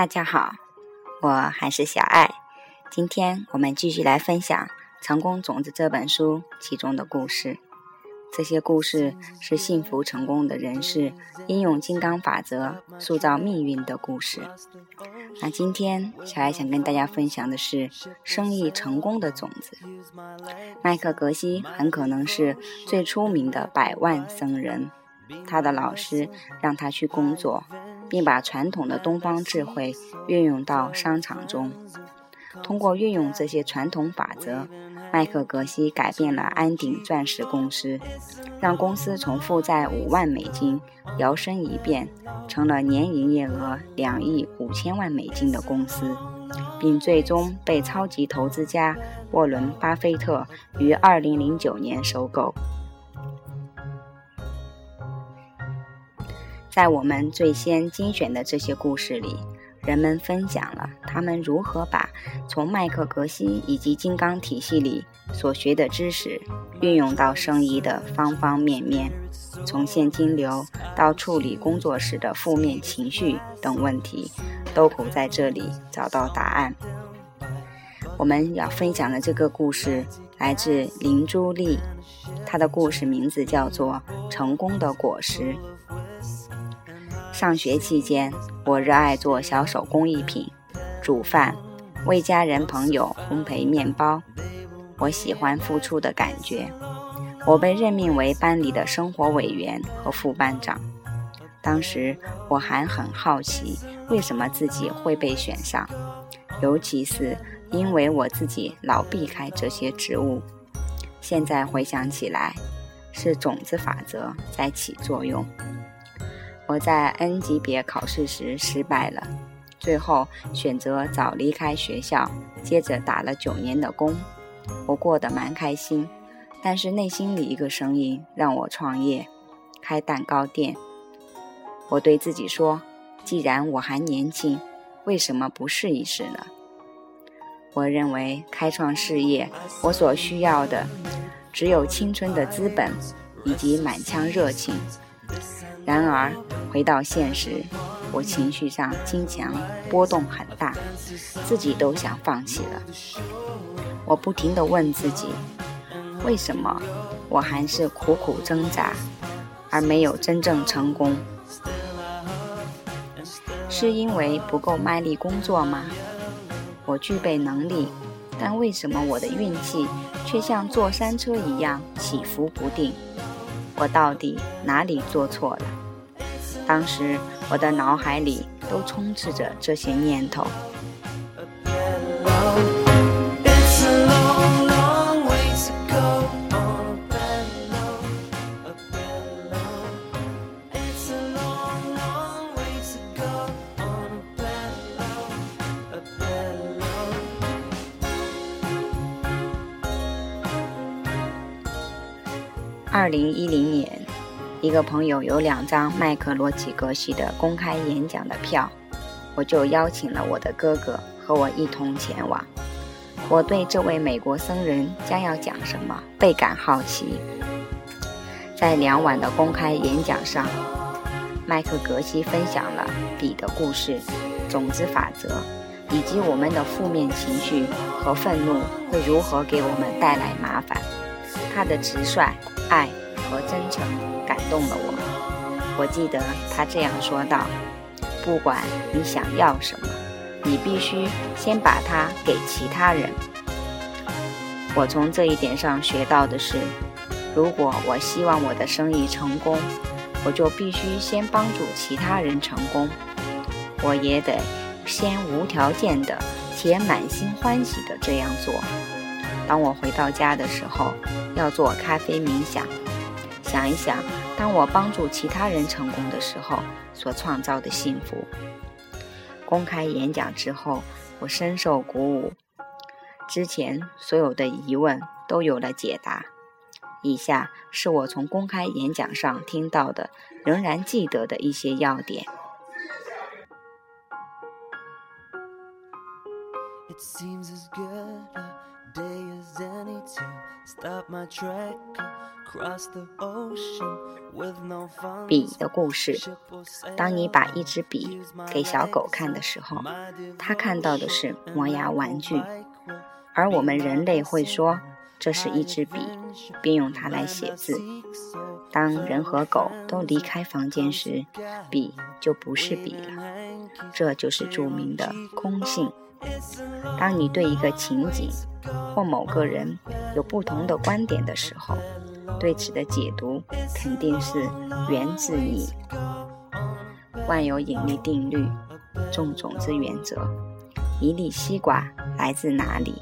大家好，我还是小爱。今天我们继续来分享《成功种子》这本书其中的故事。这些故事是幸福成功的人士应用金刚法则塑造命运的故事。那今天小爱想跟大家分享的是生意成功的种子。麦克格西很可能是最出名的百万僧人，他的老师让他去工作。并把传统的东方智慧运用到商场中。通过运用这些传统法则，麦克格西改变了安鼎钻石公司，让公司从负债五万美金摇身一变成了年营业额两亿五千万美金的公司，并最终被超级投资家沃伦·巴菲特于二零零九年收购。在我们最先精选的这些故事里，人们分享了他们如何把从麦克格西以及金刚体系里所学的知识运用到生意的方方面面，从现金流到处理工作时的负面情绪等问题，都可在这里找到答案。我们要分享的这个故事来自林朱丽，她的故事名字叫做《成功的果实》。上学期间，我热爱做小手工艺品，煮饭，为家人朋友烘焙面包。我喜欢付出的感觉。我被任命为班里的生活委员和副班长。当时我还很好奇，为什么自己会被选上，尤其是因为我自己老避开这些职务。现在回想起来，是种子法则在起作用。我在 N 级别考试时失败了，最后选择早离开学校，接着打了九年的工。我过得蛮开心，但是内心里一个声音让我创业，开蛋糕店。我对自己说：“既然我还年轻，为什么不试一试呢？”我认为开创事业，我所需要的只有青春的资本以及满腔热情。然而。回到现实，我情绪上经常波动很大，自己都想放弃了。我不停地问自己：为什么我还是苦苦挣扎，而没有真正成功？是因为不够卖力工作吗？我具备能力，但为什么我的运气却像坐山车一样起伏不定？我到底哪里做错了？当时我的脑海里都充斥着这些念头。二零一零年。一个朋友有两张麦克罗奇格西的公开演讲的票，我就邀请了我的哥哥和我一同前往。我对这位美国僧人将要讲什么倍感好奇。在两晚的公开演讲上，麦克格西分享了笔的故事、种子法则，以及我们的负面情绪和愤怒会如何给我们带来麻烦。他的直率、爱和真诚。动了我。我记得他这样说道：“不管你想要什么，你必须先把它给其他人。”我从这一点上学到的是，如果我希望我的生意成功，我就必须先帮助其他人成功。我也得先无条件的且满心欢喜的这样做。当我回到家的时候，要做咖啡冥想。想一想，当我帮助其他人成功的时候，所创造的幸福。公开演讲之后，我深受鼓舞，之前所有的疑问都有了解答。以下是我从公开演讲上听到的，仍然记得的一些要点。笔的故事。当你把一支笔给小狗看的时候，它看到的是磨牙玩具，而我们人类会说这是一支笔，并用它来写字。当人和狗都离开房间时，笔就不是笔了。这就是著名的空性。当你对一个情景或某个人有不同的观点的时候，对此的解读肯定是源自你。万有引力定律，种种子原则。一粒西瓜来自哪里？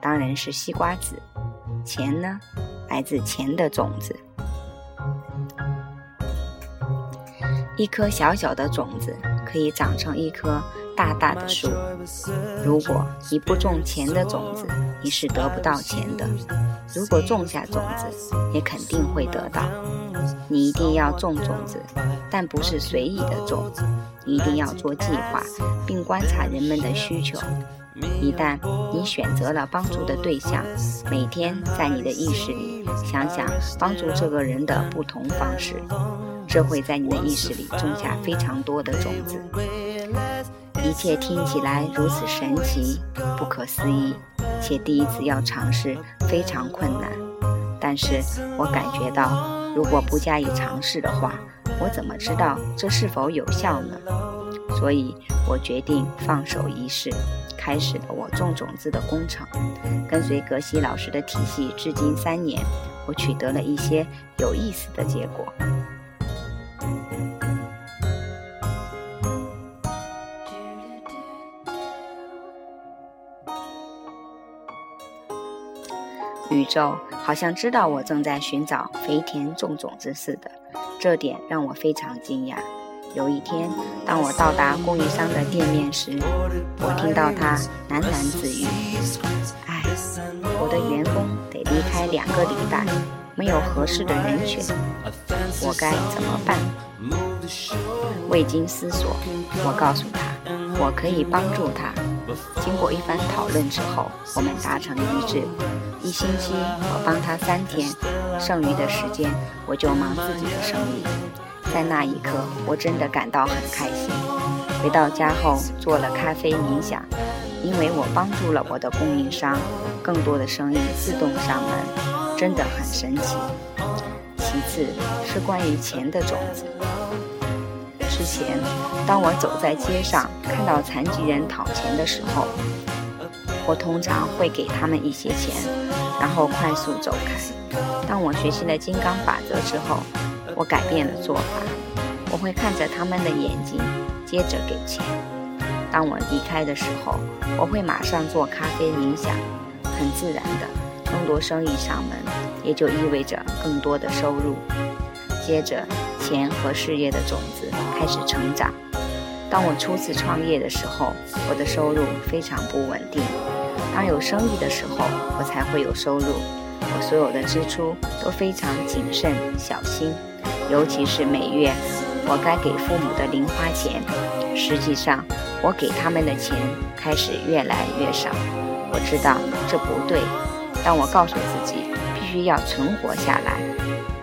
当然是西瓜籽。钱呢？来自钱的种子。一颗小小的种子可以长成一棵大大的树。如果你不种钱的种子，你是得不到钱的；如果种下种子，也肯定会得到。你一定要种种子，但不是随意的种。一定要做计划，并观察人们的需求。一旦你选择了帮助的对象，每天在你的意识里想想帮助这个人的不同方式。这会在你的意识里种下非常多的种子。一切听起来如此神奇、不可思议，且第一次要尝试非常困难。但是我感觉到，如果不加以尝试的话，我怎么知道这是否有效呢？所以我决定放手一试，开始了我种种子的工程。跟随格西老师的体系至今三年，我取得了一些有意思的结果。宇宙好像知道我正在寻找肥田种种子似的，这点让我非常惊讶。有一天，当我到达供应商的店面时，我听到他喃喃自语：“唉，我的员工得离开两个礼拜，没有合适的人选，我该怎么办？”未经思索，我告诉他，我可以帮助他。经过一番讨论之后，我们达成了一致：一星期我帮他三天，剩余的时间我就忙自己的生意。在那一刻，我真的感到很开心。回到家后，做了咖啡冥想，因为我帮助了我的供应商，更多的生意自动上门，真的很神奇。其次是关于钱的种子。之前，当我走在街上看到残疾人讨钱的时候，我通常会给他们一些钱，然后快速走开。当我学习了金刚法则之后，我改变了做法，我会看着他们的眼睛，接着给钱。当我离开的时候，我会马上做咖啡冥想，很自然的，更多生意上门，也就意味着更多的收入。接着，钱和事业的种子开始成长。当我初次创业的时候，我的收入非常不稳定。当有生意的时候，我才会有收入。我所有的支出都非常谨慎小心，尤其是每月我该给父母的零花钱。实际上，我给他们的钱开始越来越少。我知道这不对，但我告诉自己必须要存活下来。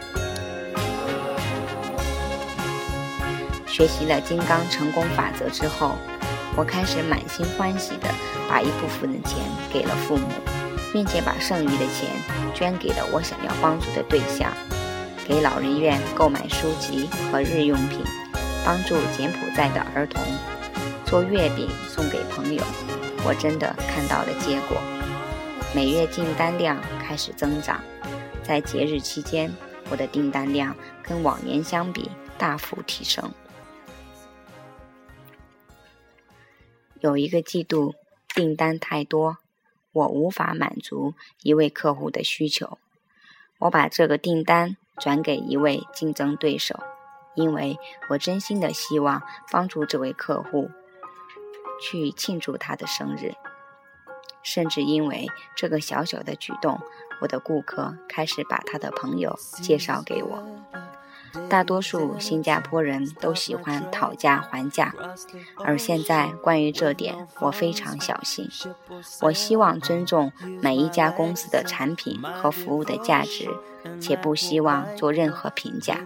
学习了金刚成功法则之后，我开始满心欢喜地把一部分的钱给了父母，并且把剩余的钱捐给了我想要帮助的对象，给老人院购买书籍和日用品，帮助柬埔寨的儿童，做月饼送给朋友。我真的看到了结果，每月订单量开始增长，在节日期间，我的订单量跟往年相比大幅提升。有一个季度订单太多，我无法满足一位客户的需求。我把这个订单转给一位竞争对手，因为我真心的希望帮助这位客户去庆祝他的生日。甚至因为这个小小的举动，我的顾客开始把他的朋友介绍给我。大多数新加坡人都喜欢讨价还价，而现在关于这点，我非常小心。我希望尊重每一家公司的产品和服务的价值，且不希望做任何评价，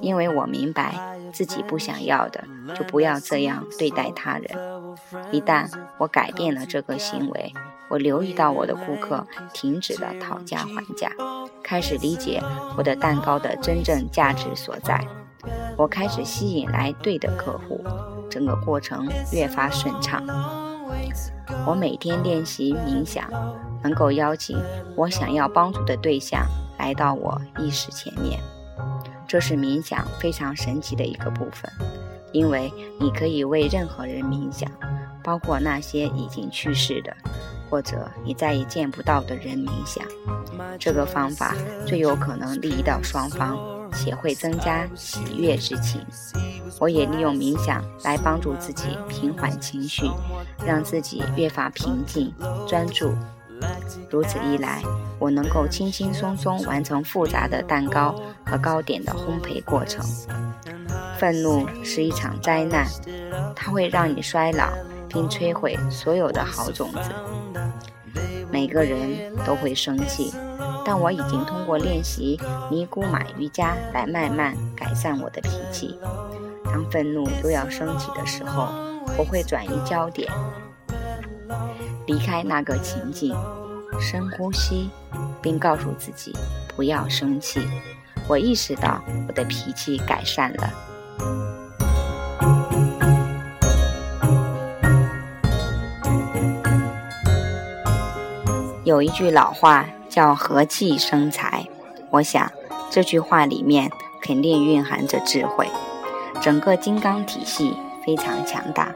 因为我明白自己不想要的，就不要这样对待他人。一旦我改变了这个行为，我留意到我的顾客停止了讨价还价。开始理解我的蛋糕的真正价值所在，我开始吸引来对的客户，整个过程越发顺畅。我每天练习冥想，能够邀请我想要帮助的对象来到我意识前面，这是冥想非常神奇的一个部分，因为你可以为任何人冥想，包括那些已经去世的。或者你再也见不到的人冥想，这个方法最有可能利益到双方，且会增加喜悦之情。我也利用冥想来帮助自己平缓情绪，让自己越发平静专注。如此一来，我能够轻轻松松完成复杂的蛋糕和糕点的烘焙过程。愤怒是一场灾难，它会让你衰老。并摧毁所有的好种子。每个人都会生气，但我已经通过练习尼姑玛瑜伽来慢慢改善我的脾气。当愤怒又要升起的时候，我会转移焦点，离开那个情境，深呼吸，并告诉自己不要生气。我意识到我的脾气改善了。有一句老话叫“和气生财”，我想这句话里面肯定蕴含着智慧。整个金刚体系非常强大。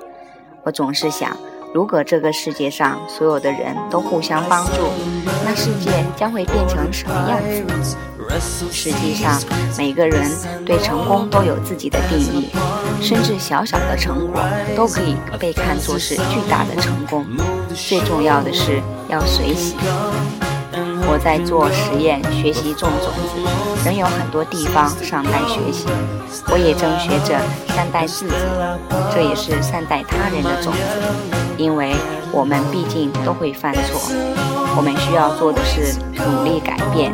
我总是想，如果这个世界上所有的人都互相帮助，那世界将会变成什么样子？实际上，每个人对成功都有自己的定义，甚至小小的成果都可以被看作是巨大的成功。最重要的是要随喜。我在做实验，学习种种子，仍有很多地方尚待学习。我也正学着善待自己，这也是善待他人的种子，因为我们毕竟都会犯错。我们需要做的是努力改变。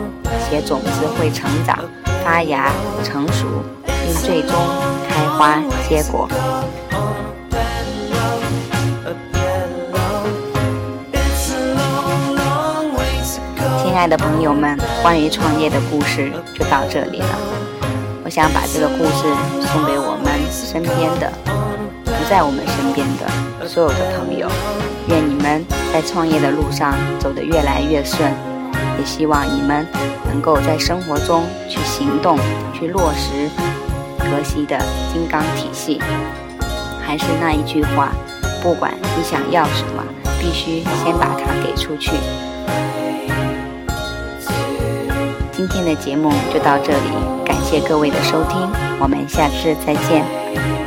且种子会成长、发芽、成熟，并最终开花结果。亲爱的朋友们，关于创业的故事就到这里了。我想把这个故事送给我们身边的、不在我们身边的所有的朋友。愿你们在创业的路上走得越来越顺。也希望你们能够在生活中去行动，去落实格西的金刚体系。还是那一句话，不管你想要什么，必须先把它给出去。今天的节目就到这里，感谢各位的收听，我们下次再见。